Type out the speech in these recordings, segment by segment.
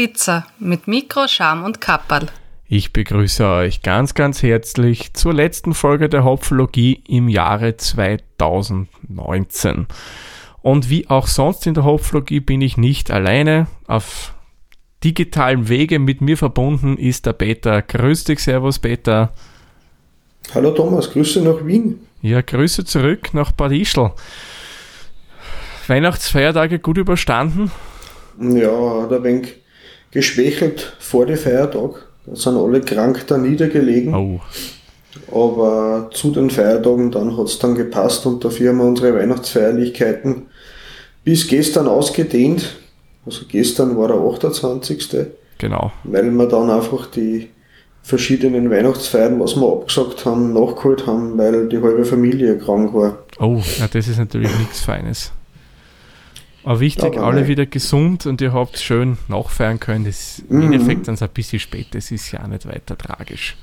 Witzer mit Mikro, Scham und Kapperl. Ich begrüße euch ganz, ganz herzlich zur letzten Folge der Hopfologie im Jahre 2019. Und wie auch sonst in der Hopfologie bin ich nicht alleine. Auf digitalen Wege mit mir verbunden ist der Peter. Grüß dich, Servus Peter. Hallo Thomas, Grüße nach Wien. Ja, Grüße zurück nach Bad Ischl. Weihnachtsfeiertage gut überstanden? Ja, hat ein wenig geschwächelt vor dem Feiertag. Da sind alle krank da niedergelegen. Oh. Aber zu den Feiertagen dann hat es dann gepasst und dafür haben wir unsere Weihnachtsfeierlichkeiten bis gestern ausgedehnt. Also gestern war der 28. Genau. Weil wir dann einfach die verschiedenen Weihnachtsfeiern, was wir abgesagt haben, nachgeholt haben, weil die halbe Familie krank war. Oh, ja, das ist natürlich nichts Feines. Aber wichtig, Aber alle wieder gesund und ihr habt schön nachfeiern können. Das Im mhm. Endeffekt dann so ein bisschen spät, das ist ja auch nicht weiter tragisch.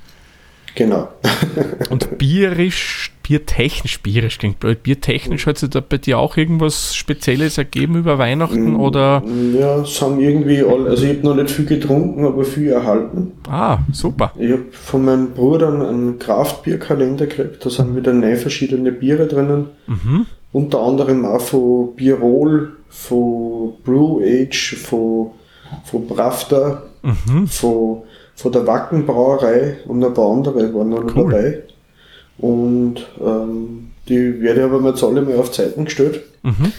Genau. und bierisch, biertechnisch, bierisch klingt blöd, biertechnisch hat sich da bei dir auch irgendwas Spezielles ergeben über Weihnachten mm, oder? Ja, es haben irgendwie alle, also ich habe noch nicht viel getrunken, aber viel erhalten. Ah, super. Ich habe von meinem Bruder einen Kraftbierkalender gekriegt, da sind wieder neun verschiedene Biere drinnen. Mhm. Unter anderem auch von Birol, von Brew Age, von, von Pravda, mhm. von, von der Wacken Brauerei und ein paar andere waren noch cool. dabei. Und ähm, die werde ich aber jetzt alle mal auf Zeiten gestellt, mhm.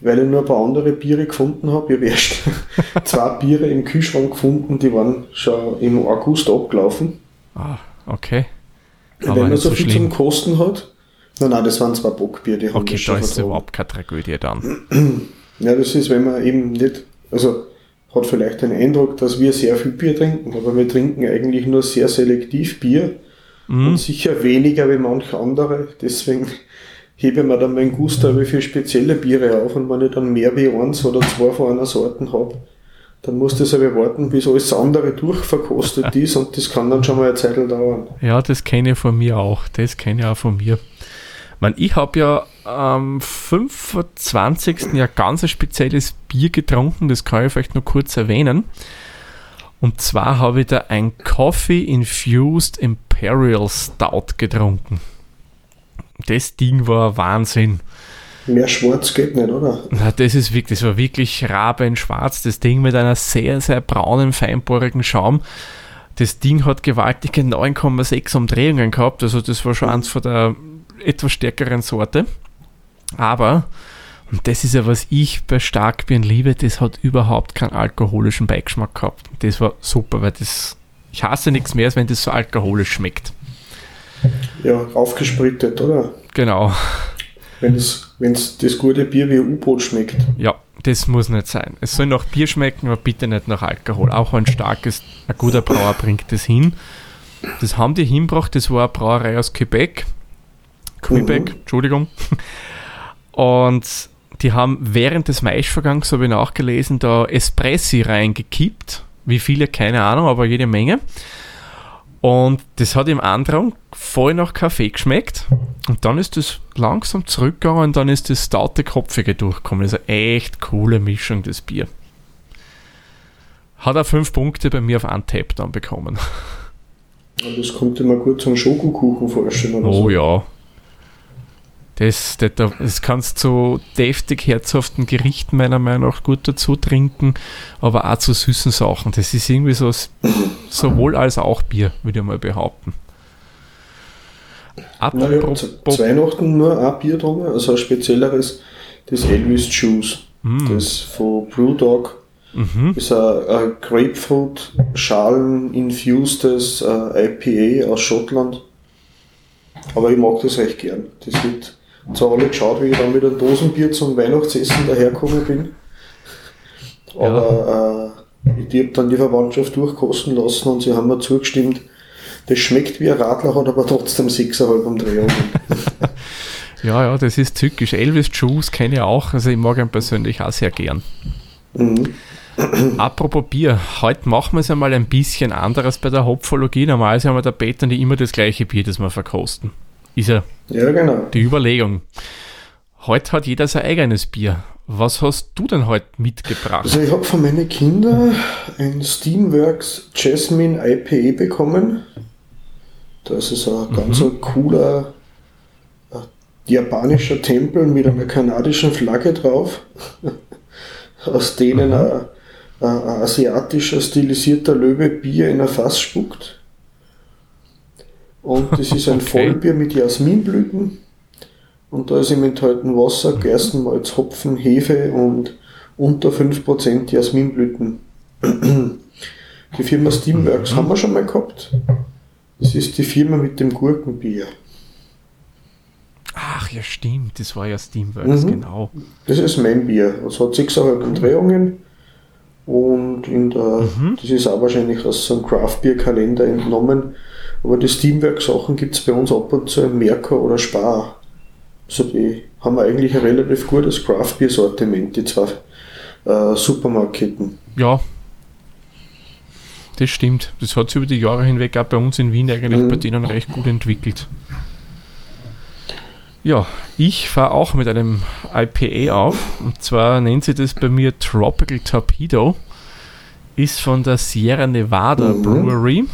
weil ich nur ein paar andere Biere gefunden habe. Ich habe erst zwei Biere im Kühlschrank gefunden, die waren schon im August abgelaufen. Ah, okay. Aber wenn man so, so viel schlimm. zum Kosten hat. Nein, nein, das waren zwei Bockbier, die haben Okay, da ist überhaupt keine Tragödie dann. Ja, das ist, wenn man eben nicht, also hat vielleicht den Eindruck, dass wir sehr viel Bier trinken, aber wir trinken eigentlich nur sehr selektiv Bier mhm. und sicher weniger wie manche andere. Deswegen hebe ich mir dann meinen Gusto für spezielle Biere auf und wenn ich dann mehr wie eins oder zwei von einer Sorten habe, dann muss das aber warten, bis alles andere durchverkostet ist und das kann dann schon mal eine Zeit dauern. Ja, das kenne ich von mir auch. Das kenne ich auch von mir. Man, ich habe ja am 25. ja ganz ein spezielles Bier getrunken, das kann ich vielleicht nur kurz erwähnen. Und zwar habe ich da ein Coffee Infused Imperial Stout getrunken. Das Ding war Wahnsinn. Mehr schwarz geht nicht, oder? Na, das ist wirklich, das war wirklich rabenschwarz. Das Ding mit einer sehr, sehr braunen, feinporigen Schaum. Das Ding hat gewaltige 9,6 Umdrehungen gehabt. Also das war schon eins von der etwas stärkeren Sorte. Aber, und das ist ja, was ich bei Starkbieren liebe, das hat überhaupt keinen alkoholischen Beigeschmack gehabt. Das war super, weil das, ich hasse nichts mehr, als wenn das so alkoholisch schmeckt. Ja, aufgesprittet, oder? Genau. Wenn es das gute Bier wie U-Boot schmeckt. Ja, das muss nicht sein. Es soll nach Bier schmecken, aber bitte nicht nach Alkohol. Auch ein starkes, ein guter Brauer bringt das hin. Das haben die hinbracht, das war eine Brauerei aus Quebec. Quebec, mhm. Entschuldigung. Und die haben während des Maischvergangs, habe ich nachgelesen, da Espressi reingekippt. Wie viele, keine Ahnung, aber jede Menge. Und das hat im Andrang voll nach Kaffee geschmeckt. Und dann ist das langsam zurückgegangen und dann ist das staute Kopfige durchgekommen. Also echt coole Mischung, das Bier. Hat er fünf Punkte bei mir auf Untap dann bekommen. Und das kommt immer gut zum Schokokuchen vorstellen. oh so. ja, das, das, das kannst du deftig herzhaften Gerichten meiner Meinung nach gut dazu trinken, aber auch zu süßen Sachen. Das ist irgendwie so sowohl als auch Bier, würde ich mal behaupten. Apropos naja, Weihnachten nur ein Bier drin, also ein spezielleres, das Elvis Juice. Mm. Das von Brewdog. Mhm. ist ein, ein Grapefruit-Schalen-infusedes äh, IPA aus Schottland. Aber ich mag das recht gern. Das wird Haben alle geschaut, wie ich dann mit einem Dosenbier zum Weihnachtsessen dahergekommen bin. Aber ja. äh, ich habe dann die Verwandtschaft durchkosten lassen und sie haben mir zugestimmt, das schmeckt wie ein Radler, hat aber trotzdem 6,5 Umdrehungen. ja, ja, das ist tückisch. Elvis Juice kenne ich auch, also ich mag ihn persönlich auch sehr gern. Mhm. Apropos Bier, heute machen wir es einmal ein bisschen anderes bei der Hopfologie. Normalerweise haben wir der Peter nicht immer das gleiche Bier, das wir verkosten. Ist ja, ja genau. die Überlegung. Heute hat jeder sein eigenes Bier. Was hast du denn heute mitgebracht? Also ich habe von meinen Kindern ein Steamworks Jasmine IPA bekommen. Das ist ein mhm. ganz ein cooler ein japanischer Tempel mit einer kanadischen Flagge drauf, aus denen mhm. ein, ein, ein, asiatischer stilisierter Löwe Bier in ein Fass spuckt. Und das ist ein okay. Vollbier mit Jasminblüten und da ist im enthalten Wasser, Gerstenmalz, Hopfen, Hefe und unter 5% Jasminblüten. Die Firma Steamworks mhm. haben wir schon mal gehabt. Das ist die Firma mit dem Gurkenbier. Ach ja, stimmt, das war ja Steamworks, mhm. genau. Das ist mein Bier. Es hat 6,5 Umdrehungen und in der, mhm. das ist auch wahrscheinlich aus so einem Craft-Bier-Kalender entnommen. Aber die Steamworks-Sachen gibt es bei uns ab und zu im Merkur oder Spar. Also die haben eigentlich ein relativ gutes Craft-Bier-Sortiment, die zwei äh, Supermarketten. Ja, das stimmt. Das hat sich über die Jahre hinweg auch bei uns in Wien eigentlich mhm. bei denen recht gut entwickelt. Ja, ich fahre auch mit einem IPA auf. Und zwar nennt sie das bei mir Tropical Torpedo. Ist von der Sierra Nevada mhm. Brewery.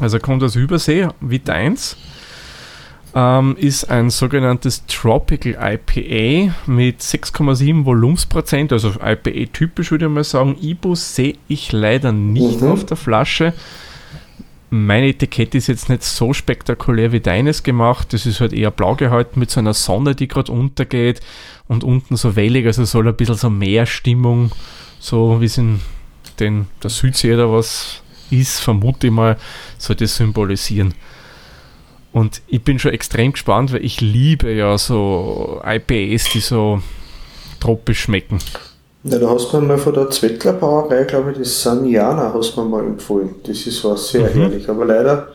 Also kommt aus Übersee, wie deins ähm, ist ein sogenanntes Tropical IPA mit 6,7 Volumensprozent, also IPA typisch würde ich mal sagen. Ibus sehe ich leider nicht mhm. auf der Flasche. Meine Etikette ist jetzt nicht so spektakulär wie deines gemacht. Das ist halt eher blau gehalten mit so einer Sonne, die gerade untergeht und unten so wellig, also soll ein bisschen so mehr Stimmung, so wie es in den, der Südsee oder was ist, vermute ich mal, soll das symbolisieren. Und ich bin schon extrem gespannt, weil ich liebe ja so IPAs, die so tropisch schmecken. Ja, da hast du mir mal von der Zwettler Brauerei, glaube ich, das Sanjana hast du mir mal empfohlen. Das ist was sehr mhm. herrlich. Aber leider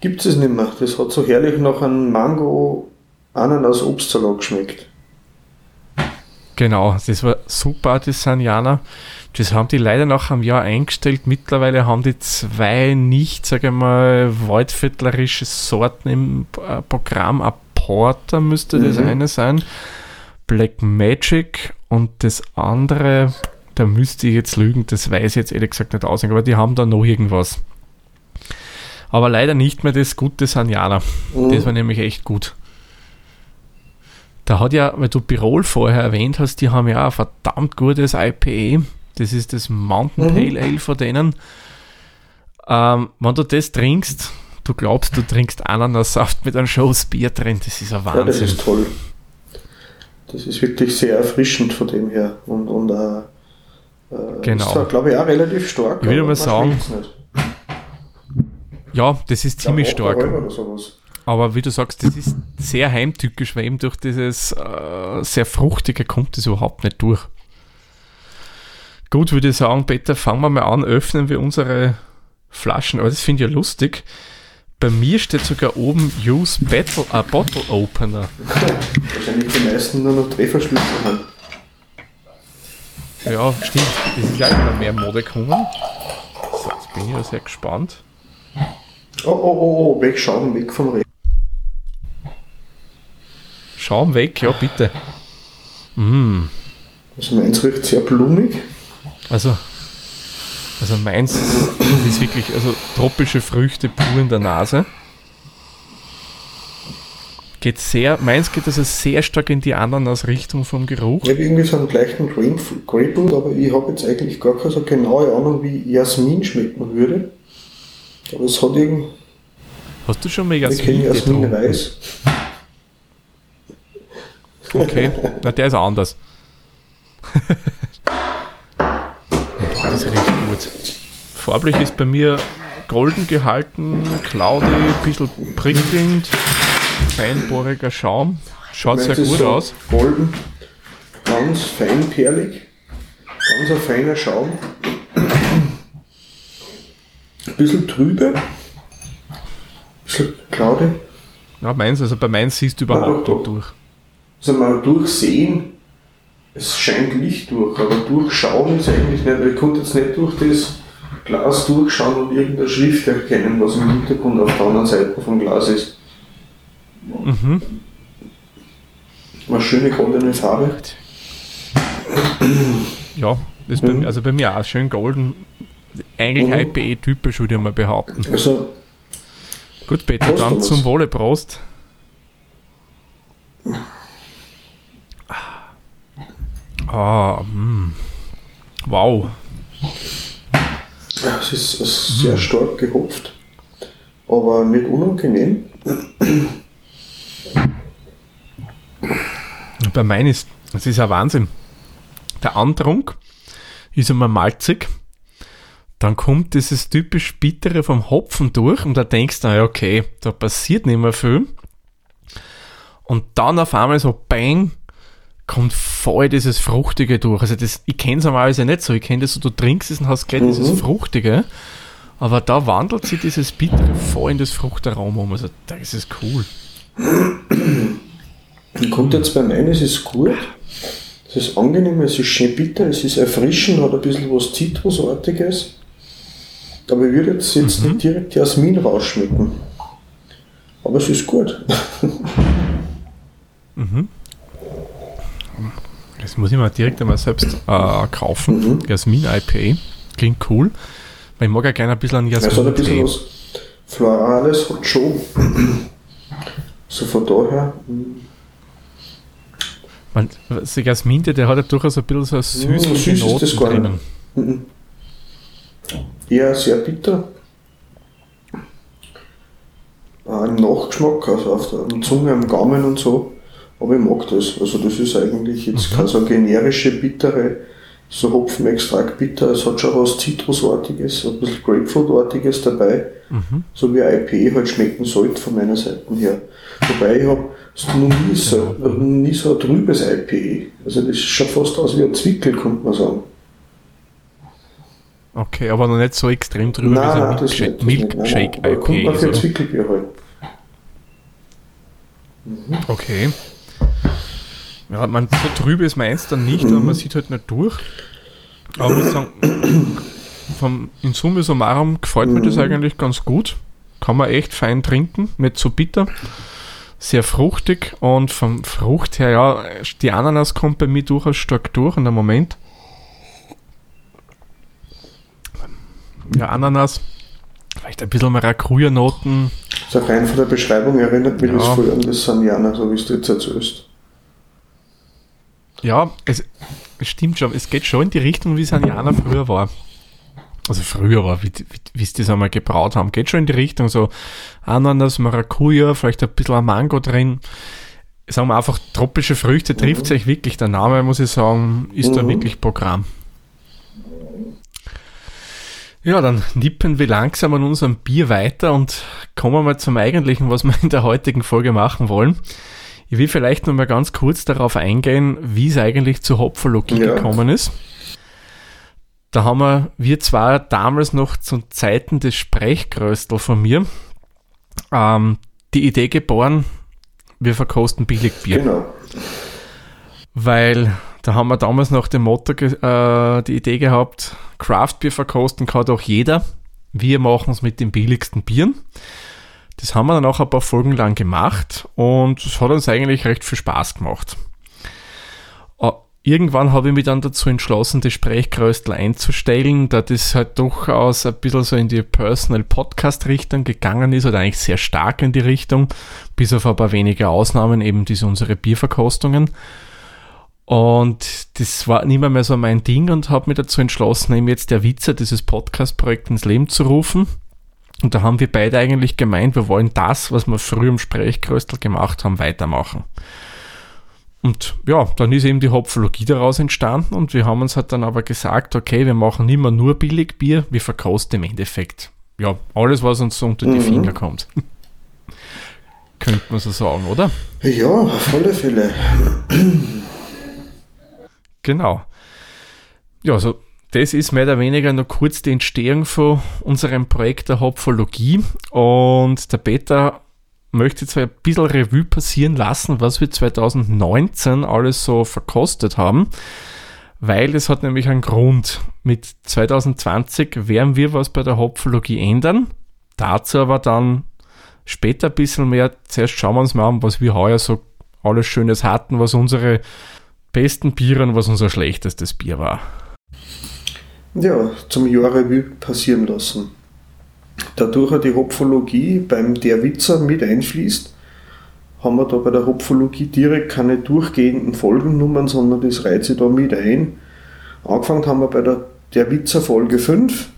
gibt es nicht mehr. Das hat so herrlich nach einem Mango Ananas Obstsalat geschmeckt. Genau, das war super, das Sanjana. Das haben die leider nach einem Jahr eingestellt. Mittlerweile haben die zwei nicht, sage ich mal, waldviertlerische Sorten im äh, Programm. Ein Porter müsste das mhm. eine sein. Black Magic und das andere, da müsste ich jetzt lügen, das weiß ich jetzt ehrlich gesagt nicht aus, aber die haben da noch irgendwas. Aber leider nicht mehr das gute Sanjana. Mhm. Das war nämlich echt gut. Da hat ja, weil du Birol vorher erwähnt hast, die haben ja ein verdammt gutes IPA. Das ist das Mountain mhm. Pale Ale von denen. Ähm, wenn du das trinkst, du glaubst, du trinkst Ananassaft mit einem Schoß Bier drin. Das ist ein Wahnsinn. Ja, das ist toll. Das ist wirklich sehr erfrischend von dem her. Und, und äh, äh genau. ist glaube ich, auch relativ stark. Ich würde mal sagen, ja, das ist ziemlich stark. Aber wie du sagst, das ist sehr heimtückisch, weil eben durch dieses äh, sehr fruchtige kommt das überhaupt nicht durch. Gut, würde ich sagen, Peter, fangen wir mal an, öffnen wir unsere Flaschen. Aber das finde ich ja lustig. Bei mir steht sogar oben Use Battle, äh, Bottle Opener. Wahrscheinlich die meisten nur noch Drehverschlüsse haben. Ja, stimmt. Das ist ja immer mehr Mode gekommen. So, jetzt bin ich ja sehr gespannt. Oh, oh, oh, oh, weg, Schaum weg vom Regen. Schaum weg, ja, bitte. Mm. Also meins riecht sehr blumig. Also, also meins ist wirklich also tropische Früchte pur in der Nase. Geht sehr, meins geht also sehr stark in die Ananas-Richtung vom Geruch. Ich habe irgendwie so einen leichten Grapefruit, aber ich habe jetzt eigentlich gar keine so genaue Ahnung, wie Jasmin schmecken würde. Aber es hat irgendwie. Hast du schon mal Jasmin? Ich kenne Jasmin Weiß. Okay, na der ist anders. Das ist recht gut. Farblich ist bei mir golden gehalten, cloudy, ein bisschen prickelnd, feinbohriger Schaum. Schaut sehr gut so aus. Golden, ganz feinperlig, ganz ein feiner Schaum. Ein bisschen trübe, ein bisschen cloudy. Ja, meins, also bei meins siehst du überhaupt nicht durch. Also mal durchsehen es scheint Licht durch, aber durchschauen ist eigentlich nicht, ich konnte jetzt nicht durch das Glas durchschauen und irgendeine Schrift erkennen, was im Hintergrund auf der anderen Seite vom Glas ist. Mhm. Eine schöne goldene Farbe. Ja, das mhm. bei mir, also bei mir auch schön golden. Eigentlich mhm. IPA typisch, würde ich mal behaupten. Also, Gut, Peter, dann zum Wohle Prost. Ah, mm. Wow. Es ist, sehr stark gehopft, aber nicht unangenehm. Bei meinen ist, das ist ja Wahnsinn. Der Antrunk ist immer malzig, dann kommt dieses typisch Bittere vom Hopfen durch und da denkst du, okay, da passiert nicht mehr viel. Und dann auf einmal so bang, kommt voll dieses Fruchtige durch. Also das, ich kenne es normalerweise nicht so. Ich kenne das so, du trinkst es und hast gleich mhm. dieses Fruchtige. Aber da wandelt sich dieses Bittere voll in das Fruchtaroma um. Also das ist cool. Kommt jetzt bei meinen, es ist gut. Es ist angenehm, es ist schön bitter, es ist erfrischend, hat ein bisschen was Zitrusartiges. Aber ich würde jetzt, jetzt mhm. nicht direkt Jasmin rausschmecken. Aber es ist gut. mhm. Das muss ich mal direkt einmal selbst äh, kaufen. Mhm. Jasmin IPA. Klingt cool. Weil ich mag ja gerne ein bisschen an Jasmin. Es hat ein bisschen was Florales, hat schon. so von daher. Man, also Jasmin, der hat ja durchaus ein bisschen so eine süßliche ja, Noten ist drinnen. Mhm. Eher sehr bitter. Ein Nachgeschmack, also auf der Zunge, am Gaumen und so. Aber ich mag das. Also das ist eigentlich jetzt mhm. keine so generische, bittere, so Hopfenextrakt bitter. Es hat schon was Zitrusartiges, ein bisschen Grapefruitartiges dabei. Mhm. So wie ein IP halt schmecken sollte von meiner Seite her. Wobei ich habe noch nie so, genau. nie so ein trübes IP. Also das schaut fast aus wie ein Zwickel, könnte man sagen. Okay, aber noch nicht so extrem drüber nein, wie so ein Milkshake, IPA. Kommt man für so. Zwickelbier halt. Mhm. Okay. Ja, man, so trübe ist meins dann nicht, aber man sieht halt nicht durch. Aber ich muss sagen, vom, in Summe summarum gefällt mir das eigentlich ganz gut. Kann man echt fein trinken, nicht so bitter. Sehr fruchtig und vom Frucht her, ja, die Ananas kommt bei mir durchaus stark durch in der Moment. Ja, Ananas, vielleicht ein bisschen Maracuja-Noten. So rein von der Beschreibung erinnert mich ja. das voll an das Samiana, so wie es du jetzt erzählst. Ja, es, es, stimmt schon. Es geht schon in die Richtung, wie Sanjana früher war. Also früher war, wie, wie, wie sie das einmal gebraut haben. Geht schon in die Richtung so Ananas, Maracuja, vielleicht ein bisschen Mango drin. Sagen wir einfach, tropische Früchte mhm. trifft sich wirklich. Der Name, muss ich sagen, ist mhm. da wirklich Programm. Ja, dann nippen wir langsam an unserem Bier weiter und kommen mal zum Eigentlichen, was wir in der heutigen Folge machen wollen. Ich will vielleicht noch mal ganz kurz darauf eingehen, wie es eigentlich zur Hopfologie ja. gekommen ist. Da haben wir, wir zwar damals noch zu Zeiten des Sprechgröstel von mir, ähm, die Idee geboren, wir verkosten Billigbier. Genau. Weil da haben wir damals noch dem Motto äh, die Idee gehabt, Craftbier verkosten kann doch jeder. Wir machen es mit den billigsten Bieren. Das haben wir dann auch ein paar Folgen lang gemacht und es hat uns eigentlich recht viel Spaß gemacht. Äh, irgendwann habe ich mich dann dazu entschlossen, das Sprechkröstel einzustellen, da das halt durchaus ein bisschen so in die Personal Podcast Richtung gegangen ist oder eigentlich sehr stark in die Richtung, bis auf ein paar wenige Ausnahmen, eben diese unsere Bierverkostungen. Und das war nicht mehr, mehr so mein Ding und habe mich dazu entschlossen, eben jetzt der Witzer dieses Podcast-Projekt ins Leben zu rufen. Und da haben wir beide eigentlich gemeint, wir wollen das, was wir früher im Sprechkröstel gemacht haben, weitermachen. Und ja, dann ist eben die Hopfologie daraus entstanden und wir haben uns halt dann aber gesagt, okay, wir machen nicht mehr nur Billigbier, wir verkosten im Endeffekt. Ja, alles, was uns so unter die mhm. Finger kommt. Könnte man so sagen, oder? Ja, auf alle Fälle. genau. Ja, so das ist mehr oder weniger nur kurz die Entstehung von unserem Projekt der Hopfologie. Und der Peter möchte zwar ein bisschen Revue passieren lassen, was wir 2019 alles so verkostet haben, weil es hat nämlich einen Grund. Mit 2020 werden wir was bei der Hopfologie ändern. Dazu aber dann später ein bisschen mehr. Zuerst schauen wir uns mal an, was wir heuer so alles Schönes hatten, was unsere besten Bieren, was unser schlechtestes Bier war. Ja, zum Jahr Revue passieren lassen. Dadurch die Hopfologie beim Der Witzer mit einfließt, haben wir da bei der Hopfologie direkt keine durchgehenden Folgennummern, sondern das reiht sich da mit ein. Angefangen haben wir bei der Der Witzer Folge 5.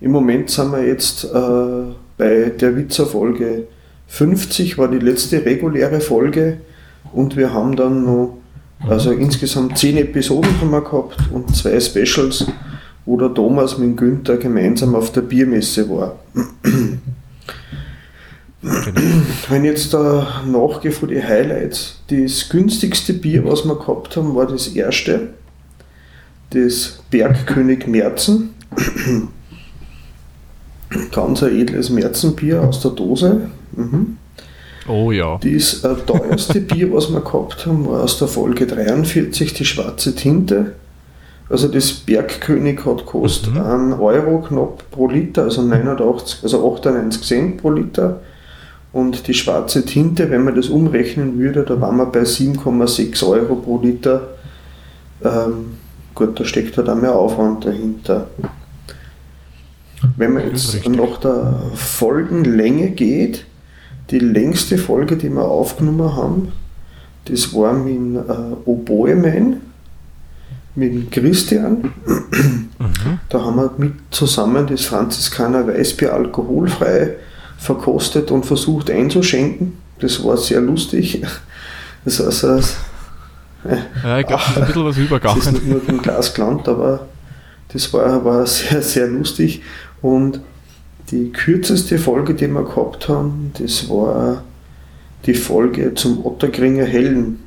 Im Moment sind wir jetzt äh, bei Der Witzer Folge 50, war die letzte reguläre Folge und wir haben dann noch, also insgesamt 10 Episoden haben wir gehabt und zwei Specials, wo der Thomas mit Günther gemeinsam auf der Biermesse war. Wenn jetzt da nachgehe von den Highlights, das günstigste Bier, was wir gehabt haben, war das erste, das Bergkönig Merzen. Ganz ein edles Märzenbier aus der Dose. Mhm. Oh ja. Das äh, teuerste Bier, was wir gehabt haben, war aus der Folge 43, die schwarze Tinte. Also das Bergkönig hat kostet mhm. 1 Euro knapp pro Liter, also 89, also 98 Cent pro Liter. Und die schwarze Tinte, wenn man das umrechnen würde, da waren wir bei 7,6 Euro pro Liter. Ähm, gut, da steckt halt auch mehr Aufwand dahinter. Wenn man jetzt nach der Folgenlänge geht, die längste Folge, die wir aufgenommen haben, das war mit äh, Oboeman, mit Christian. Mhm. Da haben wir mit zusammen das Franziskaner Weißbier alkoholfrei verkostet und versucht einzuschenken. Das war sehr lustig. Das äh, ja, ich glaube, das ist ein bisschen was übergegangen. Das ist nicht nur im Glas gelandet, aber das war, war sehr, sehr lustig. Und die kürzeste Folge, die wir gehabt haben, das war die Folge zum Ottergringer Helm.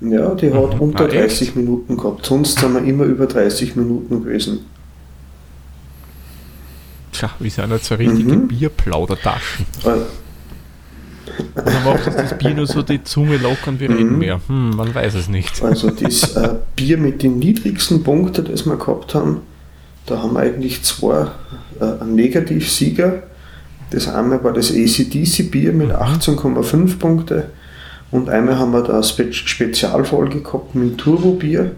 Ja, die hat mhm. unter 30 ah, Minuten gehabt. Sonst sind wir immer über 30 Minuten gewesen. Tja, wir sind jetzt so richtige mhm. Bierplaudertaschen. Äh, Oder macht uns das Bier nur so die Zunge lockern, wir reden mhm. mehr? Hm, man weiß es nicht. Also das äh, Bier mit den niedrigsten Punkten, das wir gehabt haben, da haben wir eigentlich zwei äh, Negativsieger. Das eine war das ACDC-Bier mit 18,5 Punkte und einmal haben wir da eine Spe Spezialfolge gehabt mit Turbo-Bier.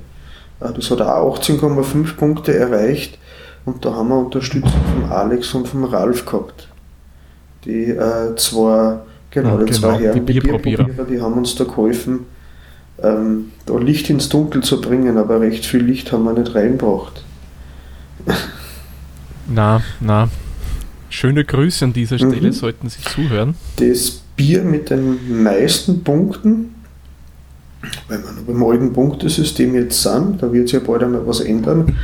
Äh, das hat auch 18,5 Punkte erreicht und da haben wir Unterstützung von Alex und von Ralf gehabt. Die äh, zwei, genau, ja, die genau, zwei Herren, die Bierprobierer, die haben uns da geholfen, ähm, da Licht ins Dunkel zu bringen, aber recht viel Licht haben wir nicht reingebracht. Na, na. Schöne Grüße an dieser Stelle, mhm. sollten Sie zuhören. Das Bier mit den meisten Punkten, weil wir noch beim alten Punktesystem jetzt sind, da wird sich ja bald einmal was ändern,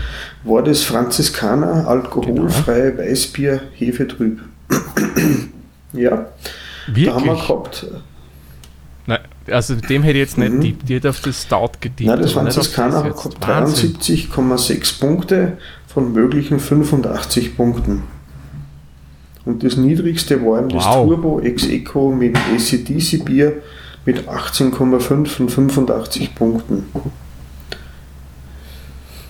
war das Franziskaner alkoholfreie genau. Weißbier Hefetrüb. ja, Wirklich? da haben wir gehabt. Nein, also dem hätte ich jetzt nicht mhm. tippt, die hätte auf das Start getippt. Nein, das Franziskaner hat 73,6 Punkte von möglichen 85 Punkten. Und das niedrigste war eben wow. das Turbo Ex Eco mit ACDC Bier mit 18,5 von 85 Punkten.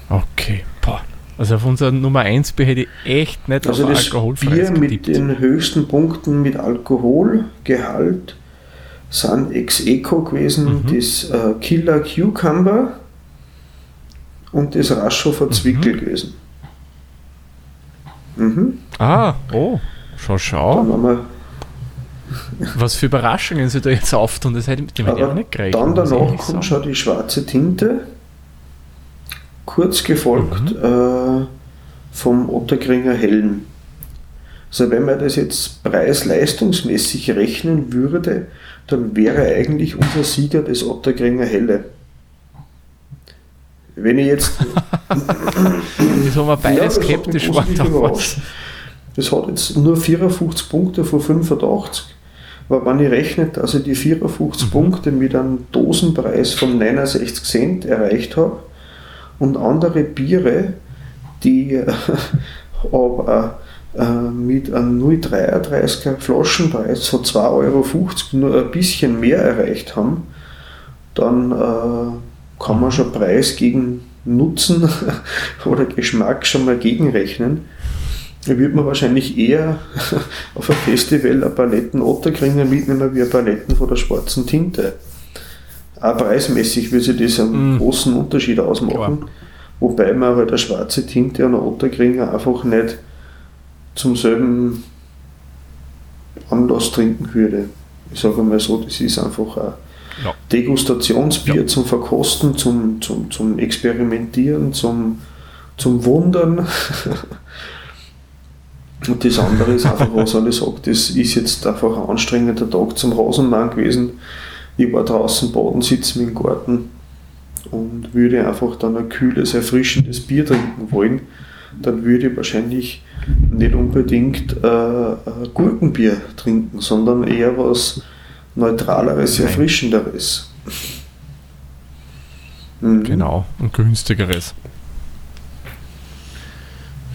Okay, boah. Also auf unser Nummer 1 Bier hätte ich echt nicht also das Bier mit den höchsten Punkten mit Alkoholgehalt sind Ex Eco gewesen, mhm. das äh, Killer Cucumber und das Raschhofer Zwickel mhm. gewesen. Mhm. Ah, oh, schau, schau. Was für Überraschungen sie da jetzt auftun, das hätte ich mir nicht gerechnet. Dann danach kommt schon die schwarze Tinte, kurz gefolgt mhm. äh, vom Otterkringer Helm. Also wenn man das jetzt preis-leistungsmäßig rechnen würde, dann wäre eigentlich unser Sieger das Otterkringer Helle. Wenn ich jetzt. das haben wir beide ja, skeptisch was. Das hat jetzt nur 54 Punkte von 85. Aber wenn ich rechne, dass ich die 54 mhm. Punkte mit einem Dosenpreis von 69 Cent erreicht habe und andere Biere, die aber äh, mit einem 0,33er Flaschenpreis von 2,50 Euro nur ein bisschen mehr erreicht haben, dann äh, kann man schon Preis gegen Nutzen oder Geschmack schon mal gegenrechnen. Da würde man wahrscheinlich eher auf ein Festival ein Paletten Otterkringer mitnehmen wie ein Paletten von der schwarzen Tinte. auch preismäßig würde sich das einen mm. großen Unterschied ausmachen. Klar. Wobei man halt eine schwarze Tinte und einen Otterkringer einfach nicht zum selben Anlass trinken würde. Ich sage mal so, das ist einfach ein ja. Degustationsbier ja. zum Verkosten, zum, zum, zum Experimentieren, zum, zum Wundern. Und das andere ist einfach, was alle sagt, das ist jetzt einfach ein anstrengender Tag zum Rasenmann gewesen. Ich war draußen Boden sitzen im Garten und würde einfach dann ein kühles, erfrischendes Bier trinken wollen, dann würde ich wahrscheinlich nicht unbedingt äh, Gurkenbier trinken, sondern eher was Neutraleres, Erfrischenderes. Mhm. Genau, und günstigeres.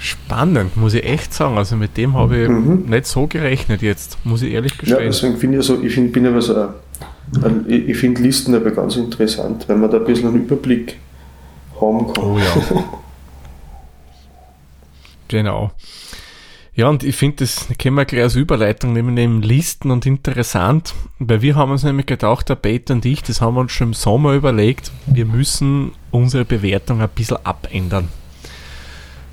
Spannend, muss ich echt sagen. Also mit dem habe ich mhm. nicht so gerechnet jetzt, muss ich ehrlich gestehen. Ja, deswegen finde ich so, ich find, bin aber so, ein, ich finde Listen aber ganz interessant, weil man da ein bisschen einen Überblick haben kann. Oh ja. genau. Ja, und ich finde, das können wir gleich als Überleitung nehmen, neben Listen und interessant, weil wir haben uns nämlich gedacht, der Peter und ich, das haben wir uns schon im Sommer überlegt, wir müssen unsere Bewertung ein bisschen abändern.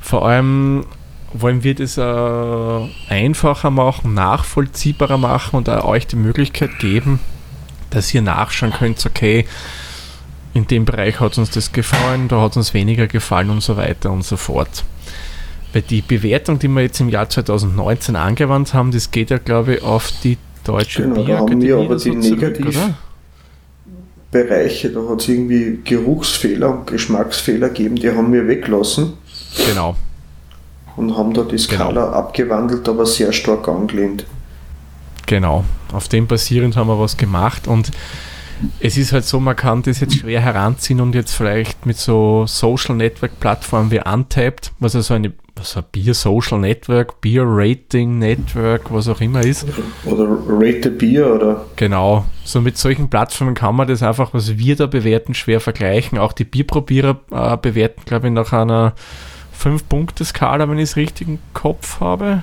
Vor allem wollen wir das äh, einfacher machen, nachvollziehbarer machen und auch euch die Möglichkeit geben, dass ihr nachschauen könnt, okay, in dem Bereich hat uns das gefallen, da hat uns weniger gefallen und so weiter und so fort. Weil die Bewertung, die wir jetzt im Jahr 2019 angewandt haben, das geht ja, glaube ich, auf die deutsche genau, da haben wir aber die Negativbereiche, da hat es irgendwie Geruchsfehler und Geschmacksfehler gegeben, die haben wir weglassen. Genau. Und haben da die Skala genau. abgewandelt, aber sehr stark angelehnt. Genau, auf dem basierend haben wir was gemacht und es ist halt so, man kann das jetzt schwer heranziehen und jetzt vielleicht mit so Social Network Plattformen wie Untapped, was also eine was ein Beer Social Network, Beer Rating Network, was auch immer ist. Oder Rate Beer oder. Genau. So mit solchen Plattformen kann man das einfach, was wir da bewerten, schwer vergleichen. Auch die Bierprobierer äh, bewerten, glaube ich, nach einer 5-Punkte-Skala, wenn ich es richtig im Kopf habe.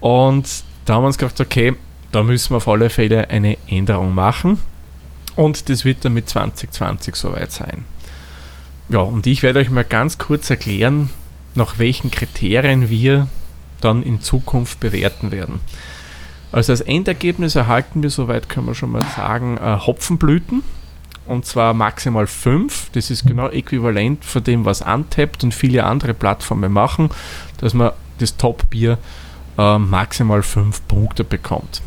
Und da haben wir uns gedacht, okay, da müssen wir auf alle Fälle eine Änderung machen. Und das wird dann mit 2020 soweit sein. Ja, und ich werde euch mal ganz kurz erklären, nach welchen Kriterien wir dann in Zukunft bewerten werden. Also als Endergebnis erhalten wir, soweit können wir schon mal sagen, äh, Hopfenblüten. Und zwar maximal 5. Das ist genau äquivalent von dem, was Untappt und viele andere Plattformen machen, dass man das Top-Bier äh, maximal 5 Punkte bekommt.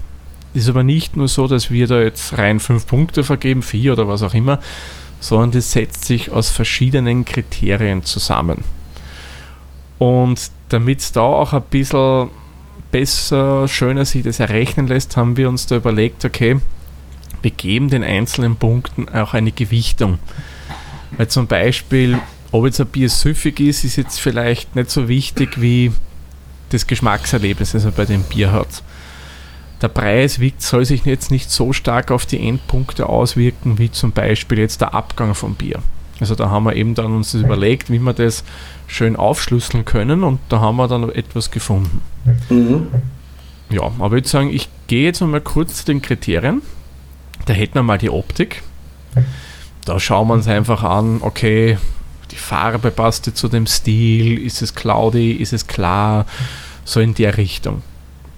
Ist aber nicht nur so, dass wir da jetzt rein 5 Punkte vergeben, 4 oder was auch immer, sondern das setzt sich aus verschiedenen Kriterien zusammen. Und damit es da auch ein bisschen besser, schöner sich das errechnen lässt, haben wir uns da überlegt, okay, wir geben den einzelnen Punkten auch eine Gewichtung. Weil zum Beispiel, ob jetzt ein Bier süffig ist, ist jetzt vielleicht nicht so wichtig wie das Geschmackserlebnis, das er bei dem Bier hat. Der Preis wiegt, soll sich jetzt nicht so stark auf die Endpunkte auswirken, wie zum Beispiel jetzt der Abgang vom Bier. Also da haben wir eben dann uns überlegt, wie wir das schön aufschlüsseln können und da haben wir dann etwas gefunden. Mhm. Ja, aber ich würde sagen, ich gehe jetzt mal kurz zu den Kriterien. Da hätten wir mal die Optik. Da schauen wir uns einfach an, okay, die Farbe passt zu dem Stil, ist es cloudy, ist es klar, so in der Richtung.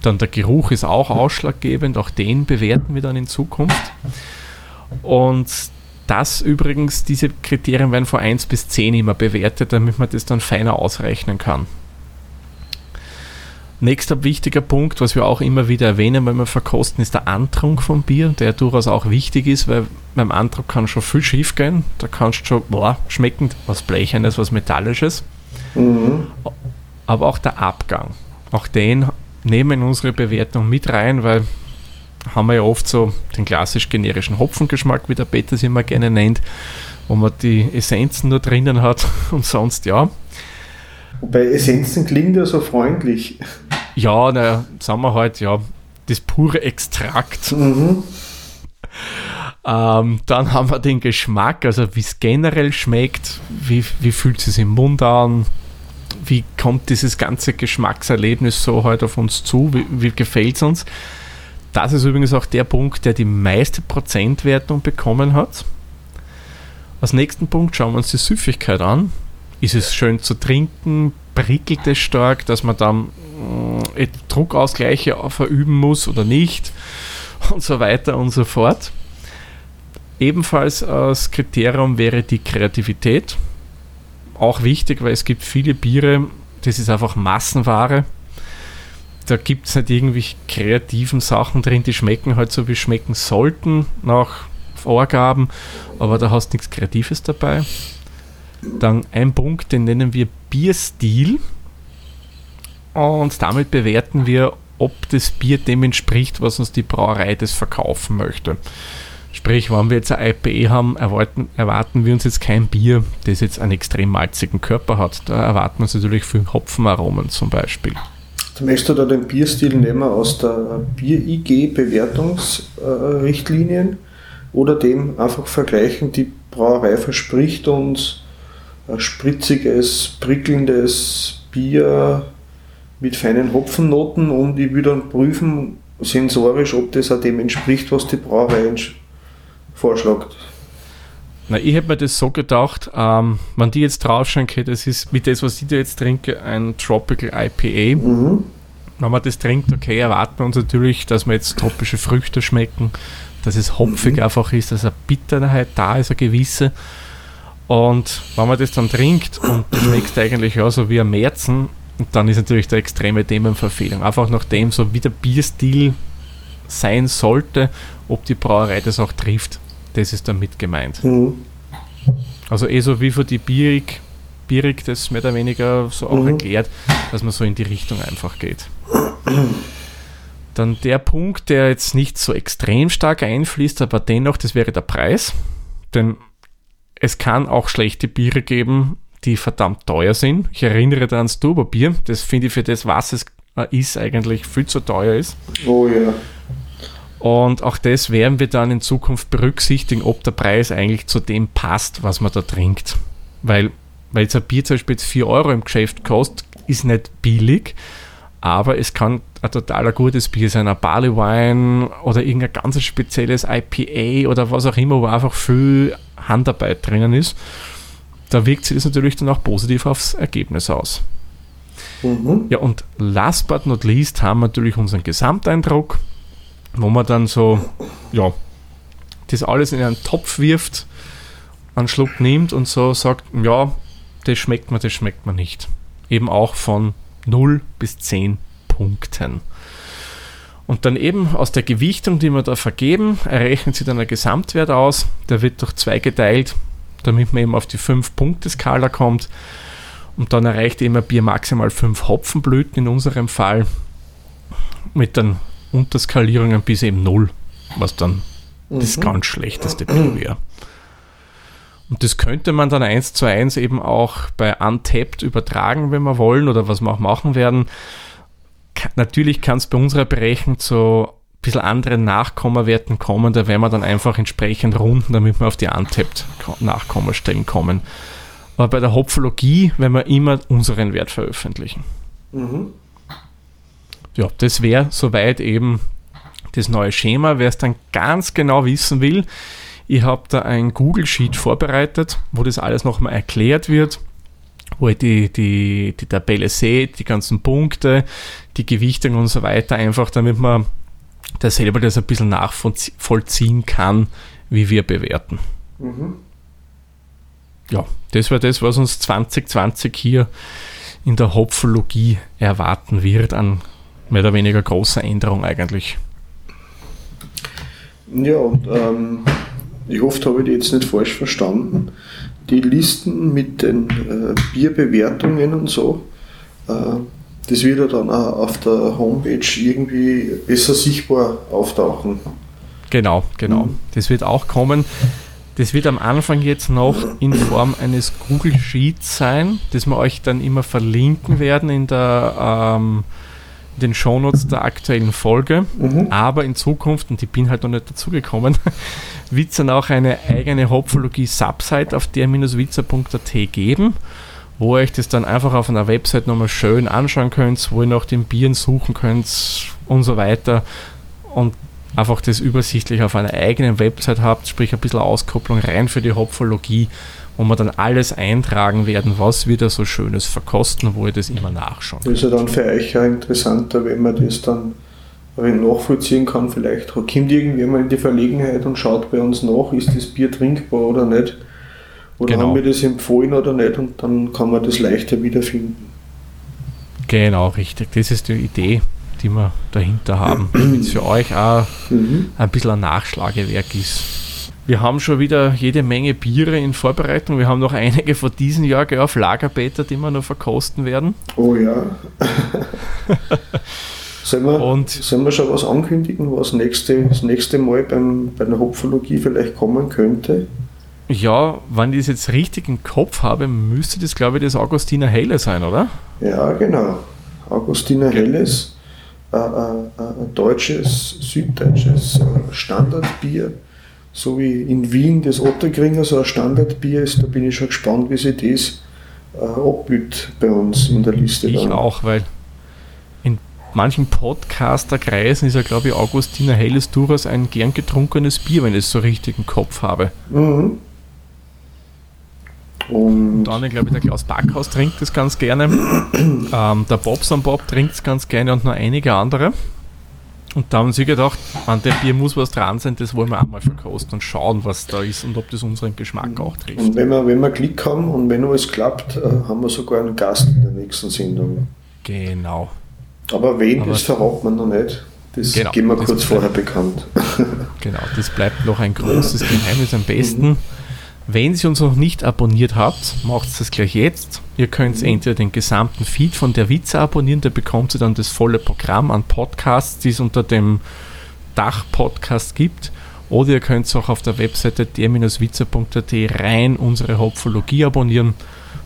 Dann der Geruch ist auch ausschlaggebend, auch den bewerten wir dann in Zukunft. Und das übrigens, diese Kriterien werden von 1 bis 10 immer bewertet, damit man das dann feiner ausrechnen kann. Nächster wichtiger Punkt, was wir auch immer wieder erwähnen, wenn wir verkosten, ist der Antrunk vom Bier, der durchaus auch wichtig ist, weil beim Antrunk kann schon viel schief gehen. Da kannst du schon boah, schmecken, was Blechernes, was Metallisches. Mhm. Aber auch der Abgang, auch den nehmen wir in unsere Bewertung mit rein, weil haben wir ja oft so den klassisch generischen Hopfengeschmack, wie der Peter es immer gerne nennt, wo man die Essenzen nur drinnen hat und sonst ja. Wobei Essenzen klingt ja so freundlich. Ja, na, sagen wir halt, ja, das pure Extrakt. Mhm. Ähm, dann haben wir den Geschmack, also wie es generell schmeckt, wie, wie fühlt es im Mund an, wie kommt dieses ganze Geschmackserlebnis so heute auf uns zu, wie, wie gefällt es uns. das ist übrigens auch der Punkt, der die meiste Prozentwertung bekommen hat. Als nächsten Punkt schauen wir uns die Süffigkeit an. Ist es schön zu trinken? Prickelt es stark, dass man dann Druckausgleiche verüben muss oder nicht? Und so weiter und so fort. Ebenfalls als Kriterium wäre die Kreativität. Auch wichtig, weil es gibt viele Biere, das ist einfach Massenware. Da gibt es nicht irgendwie kreativen Sachen drin, die schmecken halt so, wie schmecken sollten, nach Vorgaben, aber da hast du nichts Kreatives dabei. Dann ein Punkt, den nennen wir Bierstil. Und damit bewerten wir, ob das Bier dem entspricht, was uns die Brauerei das verkaufen möchte. Sprich, wenn wir jetzt ein IPA haben, erwarten, erwarten wir uns jetzt kein Bier, das jetzt einen extrem malzigen Körper hat. Da erwarten wir uns natürlich viel Hopfenaromen zum Beispiel. Du möchtest da den Bierstil nehmen aus der Bier-IG-Bewertungsrichtlinien oder dem einfach vergleichen, die Brauerei verspricht uns ein spritziges, prickelndes Bier mit feinen Hopfennoten und ich will dann prüfen, sensorisch, ob das auch dem entspricht, was die Brauerei vorschlägt. Na, ich hätte mir das so gedacht, ähm, wenn die jetzt draufschauen, okay, das ist mit das, was ich da jetzt trinke, ein Tropical IPA. Mhm. Wenn man das trinkt, okay, erwarten wir uns natürlich, dass wir jetzt tropische Früchte schmecken, dass es hopfig mhm. einfach ist, dass eine Bitterheit da ist, eine gewisse. Und wenn man das dann trinkt und du schmeckst eigentlich auch so wie ein Märzen, dann ist natürlich der extreme Themenverfehlung. Einfach nachdem so wie der Bierstil sein sollte, ob die Brauerei das auch trifft. Das ist damit gemeint. Mhm. Also eh so wie für die Bierig, Bierig das mehr oder weniger so auch mhm. erklärt, dass man so in die Richtung einfach geht. Dann der Punkt, der jetzt nicht so extrem stark einfließt, aber dennoch, das wäre der Preis. Denn es kann auch schlechte Biere geben, die verdammt teuer sind. Ich erinnere da ans Turbobier. Das finde ich für das, was es äh, ist, eigentlich viel zu teuer ist. Oh ja. Und auch das werden wir dann in Zukunft berücksichtigen, ob der Preis eigentlich zu dem passt, was man da trinkt. Weil, weil jetzt ein Bier zum Beispiel jetzt 4 Euro im Geschäft kostet, ist nicht billig, aber es kann ein total gutes Bier sein, ein Barley Wine oder irgendein ganz spezielles IPA oder was auch immer, wo einfach viel Handarbeit drinnen ist. Da wirkt sich das natürlich dann auch positiv aufs Ergebnis aus. Mhm. Ja, und last but not least haben wir natürlich unseren Gesamteindruck wo man dann so, ja, das alles in einen Topf wirft, einen Schluck nimmt und so sagt, ja, das schmeckt mir, das schmeckt mir nicht. Eben auch von 0 bis 10 Punkten. Und dann eben aus der Gewichtung, die wir da vergeben, errechnet sich dann ein Gesamtwert aus. Der wird durch zwei geteilt, damit man eben auf die 5-Punkte-Skala kommt. Und dann erreicht eben ein Bier maximal 5 Hopfenblüten in unserem Fall. Mit dann Unterskalierungen bis eben null, was dann mhm. das ganz schlechteste Bier wäre. Und das könnte man dann eins zu eins eben auch bei Untapped übertragen, wenn wir wollen, oder was wir auch machen werden. natürlich kann es bei unserer Berechnung zu bisschen anderen Nachkommawerten kommen, da werden wir dann einfach entsprechend runden, damit wir auf die Untapped Nachkommastellen kommen. Aber bei der Hopfologie werden wir immer unseren Wert veröffentlichen. Mhm ja, das wäre soweit eben das neue Schema. Wer es dann ganz genau wissen will, ich habe da ein Google Sheet vorbereitet, wo das alles nochmal erklärt wird, wo ich die, die, die Tabelle sehe, die ganzen Punkte, die Gewichtung und so weiter, einfach damit man da selber das ein bisschen nachvollziehen kann, wie wir bewerten. Mhm. Ja, das war das, was uns 2020 hier in der Hopfologie erwarten wird an mehr oder weniger große Änderung eigentlich. Ja, und ähm, ich hoffe, habe ich die jetzt nicht falsch verstanden. Die Listen mit den äh, Bierbewertungen und so, äh, das wird ja dann auch auf der Homepage irgendwie besser sichtbar auftauchen. Genau, genau. Mhm. Das wird auch kommen. Das wird am Anfang jetzt noch in Form eines Google Sheets sein, das wir euch dann immer verlinken werden in der ähm, den Shownotes der aktuellen Folge. Mhm. Aber in Zukunft, und ich bin halt noch nicht dazugekommen, wird es dann auch eine eigene Hopfologie-Subsite auf der-witzer.at geben, wo ihr euch das dann einfach auf einer Website nochmal schön anschauen könnt, wo ihr nach den Bieren suchen könnt und so weiter. und einfach das übersichtlich auf einer eigenen Website habt, sprich ein bisschen Auskopplung rein für die Hopfologie, wo wir dann alles eintragen werden, was wir da so Schönes verkosten, wo ihr das immer nachschauen Das ist ja dann für euch auch interessanter, wenn man das dann wenn nachvollziehen kann. Vielleicht kommt irgendjemand in die Verlegenheit und schaut bei uns nach, ist das Bier trinkbar oder nicht. Oder Genau. haben wir das empfohlen oder nicht und dann kann man das leichter wiederfinden. Genau, richtig. Das ist die Idee, die wir dahinter haben, damit es für euch auch Mhm. ein bisschen ein Nachschlagewerk ist. Wir haben schon wieder jede Menge Biere in Vorbereitung. Wir haben noch einige von diesem Jahr gell, auf Lagerbeter, die wir noch verkosten werden. Oh ja. sollen, wir, Und- sollen wir schon was ankündigen, was nächste, das nächste Mal beim, bei der Hopfologie vielleicht kommen könnte? Ja, wenn ich das jetzt richtig im Kopf habe, müsste das, glaube ich, das Augustiner Helle sein, oder? Ja, genau. Augustiner Helles, äh, äh, äh, ein deutsches, süddeutsches äh, Standardbier, so wie in Wien das Otterkringer so ein Standardbier ist, da bin ich schon gespannt, wie sich das äh, abbildet bei uns in der Liste. Ich dann. auch, weil in manchen Podcaster-Kreisen ist ja, glaube ich, Augustiner Helles durchaus ein gern getrunkenes Bier, wenn ich es so richtig im Kopf habe. Mhm. Und Dann, ich glaube, der Klaus Backhaus trinkt das ganz gerne. ähm, der Bobson Bob trinkt es ganz gerne und noch einige andere. Und da haben sie gedacht, an der Bier muss was dran sein, das wollen wir auch mal verkosten und schauen, was da ist und ob das unseren Geschmack auch trifft. Und wenn wir, wenn wir Glück haben und wenn alles klappt, äh, haben wir sogar einen Gast in der nächsten Sendung. Genau. Aber wen, Aber- das verraten wir noch nicht. Das Genau, geben wir kurz vorher bekannt. Genau, das bleibt noch ein großes Geheimnis. Am besten, wenn ihr uns noch nicht abonniert habt, macht das gleich jetzt. Ihr könnt entweder den gesamten Feed von der Witze abonnieren, da bekommt ihr dann das volle Programm an Podcasts, die es unter dem Dach Podcast gibt. Oder ihr könnt auch auf der Webseite der-witzer.at rein unsere Hopfologie abonnieren.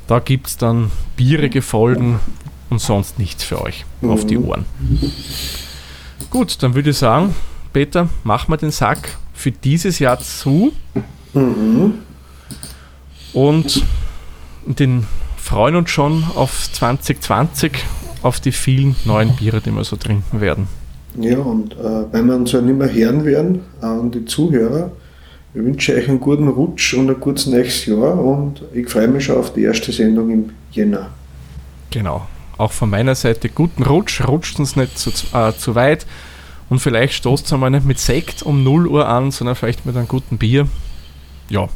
Da gibt es dann bierige Folgen und sonst nichts für euch auf die Mhm. Ohren. Gut, dann würde ich sagen, Peter, mach mal den Sack für dieses Jahr zu Mhm. Und den freuen uns schon auf 2020, auf die vielen neuen Biere, die wir so trinken werden. Ja, und äh, wenn wir uns ja nicht mehr hören werden, an die Zuhörer, ich wünsche euch einen guten Rutsch und ein gutes nächstes Jahr und ich freue mich schon auf die erste Sendung im Jänner. Genau. Auch von meiner Seite guten Rutsch, rutscht uns nicht zu, äh, zu weit und vielleicht stoßt es einmal nicht mit Sekt um 0 Uhr an, sondern vielleicht mit einem guten Bier. Ja.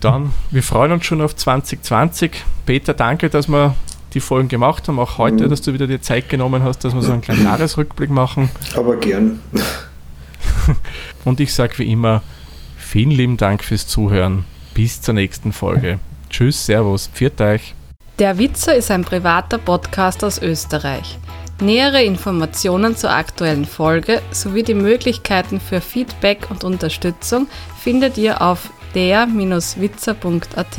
Dann, wir freuen uns schon auf 2020. Peter, danke, dass wir die Folgen gemacht haben. Auch heute, Mhm. dass du wieder die Zeit genommen hast, dass wir so einen kleinen Jahresrückblick machen. Aber gern. Und ich sage wie immer, vielen lieben Dank fürs Zuhören. Bis zur nächsten Folge. Tschüss, Servus, pfiat euch. Der Witzer ist ein privater Podcast aus Österreich. Nähere Informationen zur aktuellen Folge sowie die Möglichkeiten für Feedback und Unterstützung findet ihr auf der-witzer.at.